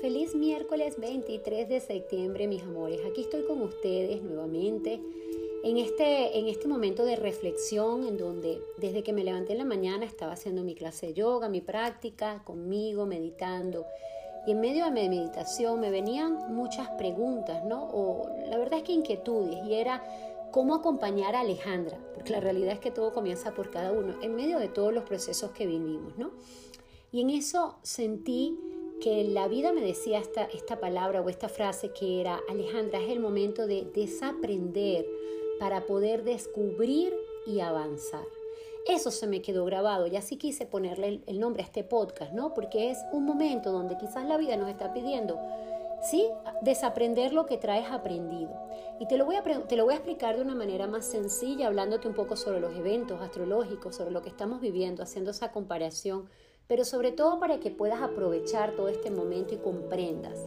Feliz miércoles 23 de septiembre, mis amores. Aquí estoy con ustedes nuevamente en este, en este momento de reflexión en donde desde que me levanté en la mañana estaba haciendo mi clase de yoga, mi práctica, conmigo, meditando. Y en medio de mi meditación me venían muchas preguntas, ¿no? O la verdad es que inquietudes. Y era cómo acompañar a Alejandra, porque la realidad es que todo comienza por cada uno, en medio de todos los procesos que vivimos, ¿no? Y en eso sentí que la vida me decía esta, esta palabra o esta frase que era, Alejandra, es el momento de desaprender para poder descubrir y avanzar. Eso se me quedó grabado y así quise ponerle el, nombre a este podcast, ¿no? Porque es un momento donde quizás la vida nos está pidiendo, ¿sí? Desaprender lo que traes aprendido. Y te lo, voy a, te lo voy a explicar de una manera más sencilla, hablándote un poco sobre los eventos astrológicos, sobre lo que estamos viviendo, haciendo esa comparación pero sobre todo para que puedas aprovechar todo este momento y comprendas.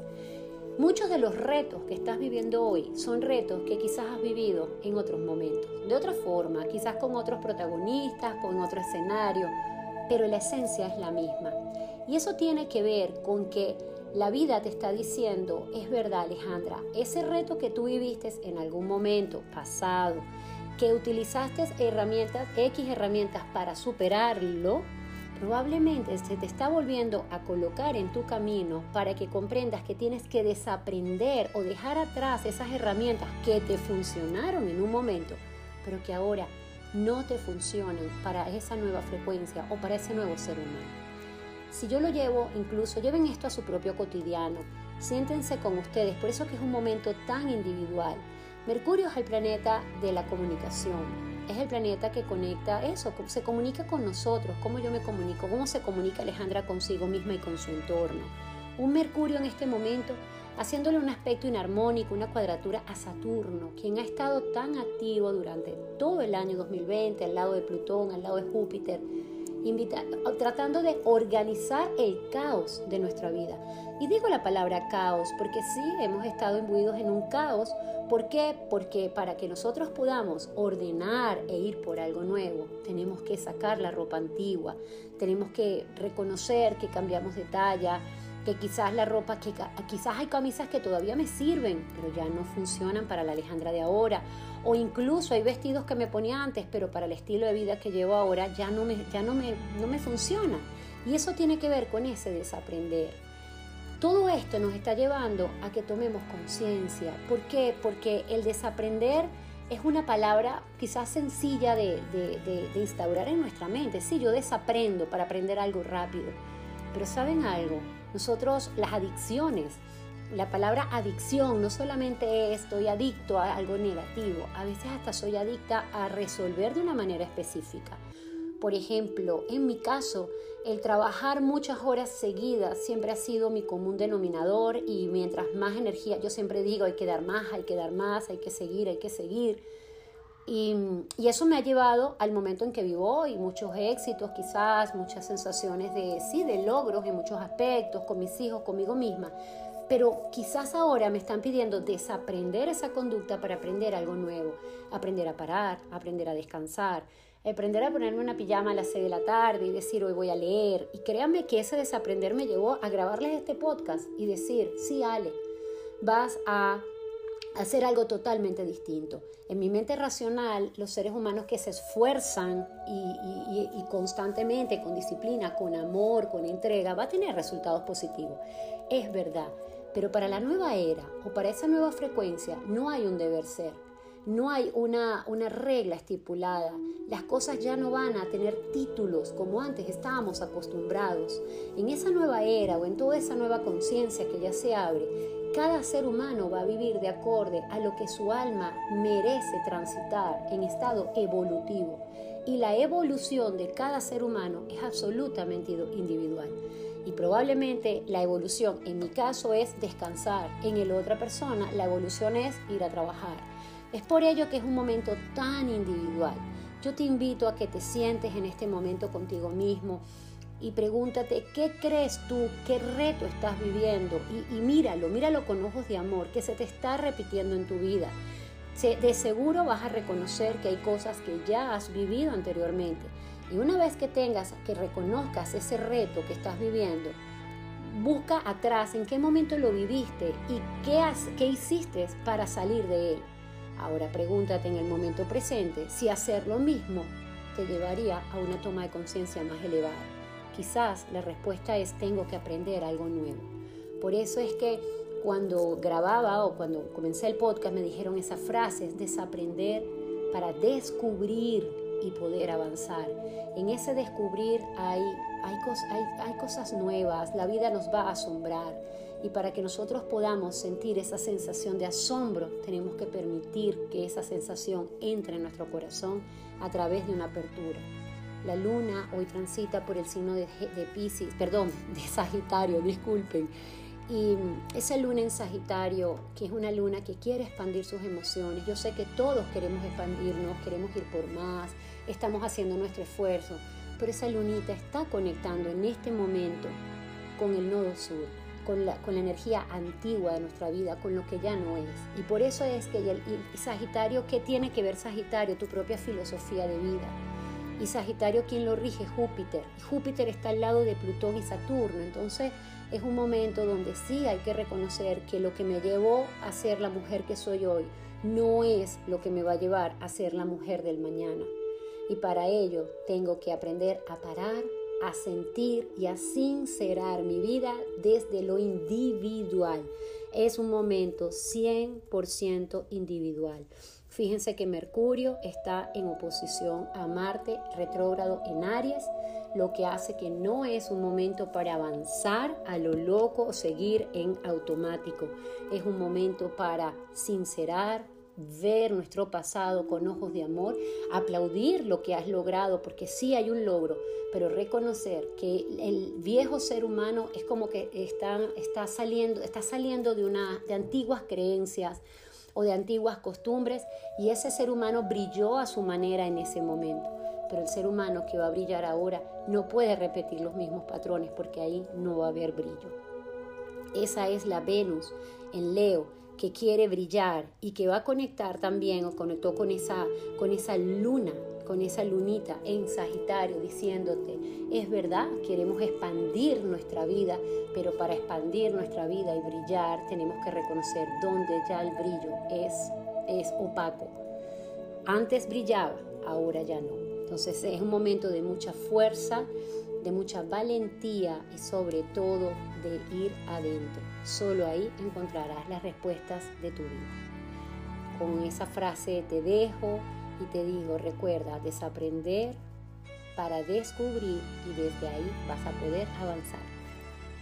Muchos de los retos que estás viviendo hoy son retos que quizás has vivido en otros momentos, de otra forma, quizás con otros protagonistas, con otro escenario, pero la esencia es la misma. Y eso tiene que ver con que la vida te está diciendo, es verdad Alejandra, ese reto que tú viviste en algún momento pasado, que utilizaste herramientas, X herramientas para superarlo, probablemente se te está volviendo a colocar en tu camino para que comprendas que tienes que desaprender o dejar atrás esas herramientas que te funcionaron en un momento, pero que ahora no te funcionan para esa nueva frecuencia o para ese nuevo ser humano. Si yo lo llevo, incluso lleven esto a su propio cotidiano, siéntense con ustedes, por eso que es un momento tan individual. Mercurio es el planeta de la comunicación, es el planeta que conecta eso, se comunica con nosotros, cómo yo me comunico, cómo se comunica Alejandra consigo misma y con su entorno. Un Mercurio en este momento haciéndole un aspecto inarmónico, una cuadratura a Saturno, quien ha estado tan activo durante todo el año 2020 al lado de Plutón, al lado de Júpiter, tratando de organizar el caos de nuestra vida. Y digo la palabra caos porque sí, hemos estado imbuidos en un caos. ¿Por qué? Porque para que nosotros podamos ordenar e ir por algo nuevo, tenemos que sacar la ropa antigua, tenemos que reconocer que cambiamos de talla, que quizás la ropa, que quizás hay camisas que todavía me sirven, pero ya no funcionan para la Alejandra de ahora, o incluso hay vestidos que me ponía antes, pero para el estilo de vida que llevo ahora ya no me, ya no me, no me funciona. Y eso tiene que ver con ese desaprender. Todo esto nos está llevando a que tomemos conciencia. ¿Por qué? Porque el desaprender es una palabra quizás sencilla de, de, de instaurar en nuestra mente. Sí, yo desaprendo para aprender algo rápido. Pero ¿saben algo? Nosotros las adicciones, la palabra adicción no solamente es estoy adicto a algo negativo, a veces hasta soy adicta a resolver de una manera específica. Por ejemplo, en mi caso, el trabajar muchas horas seguidas siempre ha sido mi común denominador y mientras más energía, yo siempre digo, hay que dar más, hay que dar más, hay que seguir, hay que seguir. Y, eso me ha llevado al momento en que vivo hoy, muchos éxitos quizás, muchas sensaciones de, sí, de logros en muchos aspectos, con mis hijos, conmigo misma. Pero quizás ahora me están pidiendo desaprender esa conducta para aprender algo nuevo, aprender a parar, aprender a descansar, aprender a ponerme una pijama a las 6 de la tarde y decir hoy voy a leer. Y créanme que ese desaprender me llevó a grabarles este podcast y decir, sí, Ale, vas a hacer algo totalmente distinto. En mi mente racional, los seres humanos que se esfuerzan y, constantemente, con disciplina, con amor, con entrega, va a tener resultados positivos. Es verdad, pero para la nueva era o para esa nueva frecuencia no hay un deber ser. No hay una, una regla estipulada. Las cosas ya no van a tener títulos como antes estábamos acostumbrados. En esa nueva era o en toda esa nueva conciencia que ya se abre, cada ser humano va a vivir de acorde a lo que su alma merece transitar en estado evolutivo. Y la evolución de cada ser humano es absolutamente individual. Y probablemente la evolución en mi caso es descansar, en el otra persona la evolución es ir a trabajar. Es por ello que es un momento tan individual. Yo te invito a que te sientes en este momento contigo mismo, y pregúntate qué crees tú, qué reto estás viviendo y, míralo, míralo con ojos de amor, que se te está repitiendo en tu vida. De seguro vas a reconocer que hay cosas que ya has vivido anteriormente. Y una vez que tengas, que reconozcas ese reto que estás viviendo, busca atrás en qué momento lo viviste y qué, qué hiciste para salir de él. Ahora pregúntate en el momento presente si hacer lo mismo te llevaría a una toma de conciencia más elevada. Quizás la respuesta es tengo que aprender algo nuevo. Por eso es que cuando grababa o cuando comencé el podcast me dijeron esas frases, desaprender para descubrir y poder avanzar. En ese descubrir hay, hay, hay, hay cosas nuevas, la vida nos va a asombrar y para que nosotros podamos sentir esa sensación de asombro, tenemos que permitir que esa sensación entre en nuestro corazón a través de una apertura. La luna hoy transita por el signo de, de Pisces, perdón, de Sagitario, disculpen. Y esa luna en Sagitario, que es una luna que quiere expandir sus emociones, yo sé que todos queremos expandirnos, queremos ir por más, estamos haciendo nuestro esfuerzo, pero esa lunita está conectando en este momento con el nodo sur con la, energía antigua de nuestra vida, con lo que ya no es. Y por eso es que el, Sagitario, ¿qué tiene que ver Sagitario? Tu propia filosofía de vida. Y Sagitario, ¿quién lo rige? Júpiter. Júpiter está al lado de Plutón y Saturno. Entonces es un momento donde sí hay que reconocer que lo que me llevó a ser la mujer que soy hoy no es lo que me va a llevar a ser la mujer del mañana. Y para ello tengo que aprender a parar, a sentir y a sincerar mi vida desde lo individual. Es un momento 100% individual. Fíjense que Mercurio está en oposición a Marte retrógrado en Aries, lo que hace que no es un momento para avanzar a lo loco o seguir en automático. Es un momento para sincerar, ver nuestro pasado con ojos de amor, aplaudir lo que has logrado, porque sí hay un logro, pero reconocer que el viejo ser humano es como que está, está, saliendo, está saliendo de, una, de antiguas creencias o de antiguas costumbres y ese ser humano brilló a su manera en ese momento. Pero el ser humano que va a brillar ahora no puede repetir los mismos patrones porque ahí no va a haber brillo. Esa es la Venus en Leo que quiere brillar y que va a conectar también o conectó con esa, con esa luna, con esa lunita en Sagitario diciéndote, es verdad, queremos expandir nuestra vida, pero para expandir nuestra vida y brillar tenemos que reconocer dónde ya el brillo es, es opaco. Antes brillaba, ahora ya no. Entonces es un momento de mucha fuerza, de mucha valentía y sobre todo de ir adentro. Solo ahí encontrarás las respuestas de tu vida. Con esa frase te dejo y te digo, recuerda, desaprender para descubrir y desde ahí vas a poder avanzar.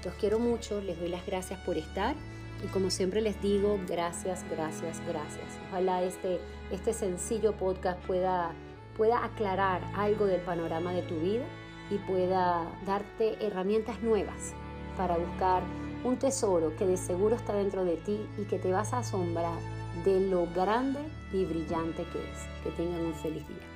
Los quiero mucho, les doy las gracias por estar y como siempre les digo, gracias, gracias, gracias. Ojalá este, este sencillo podcast pueda, pueda aclarar algo del panorama de tu vida y pueda darte herramientas nuevas para buscar un tesoro que de seguro está dentro de ti y que te vas a asombrar de lo grande y brillante que es. Que tengan un feliz día.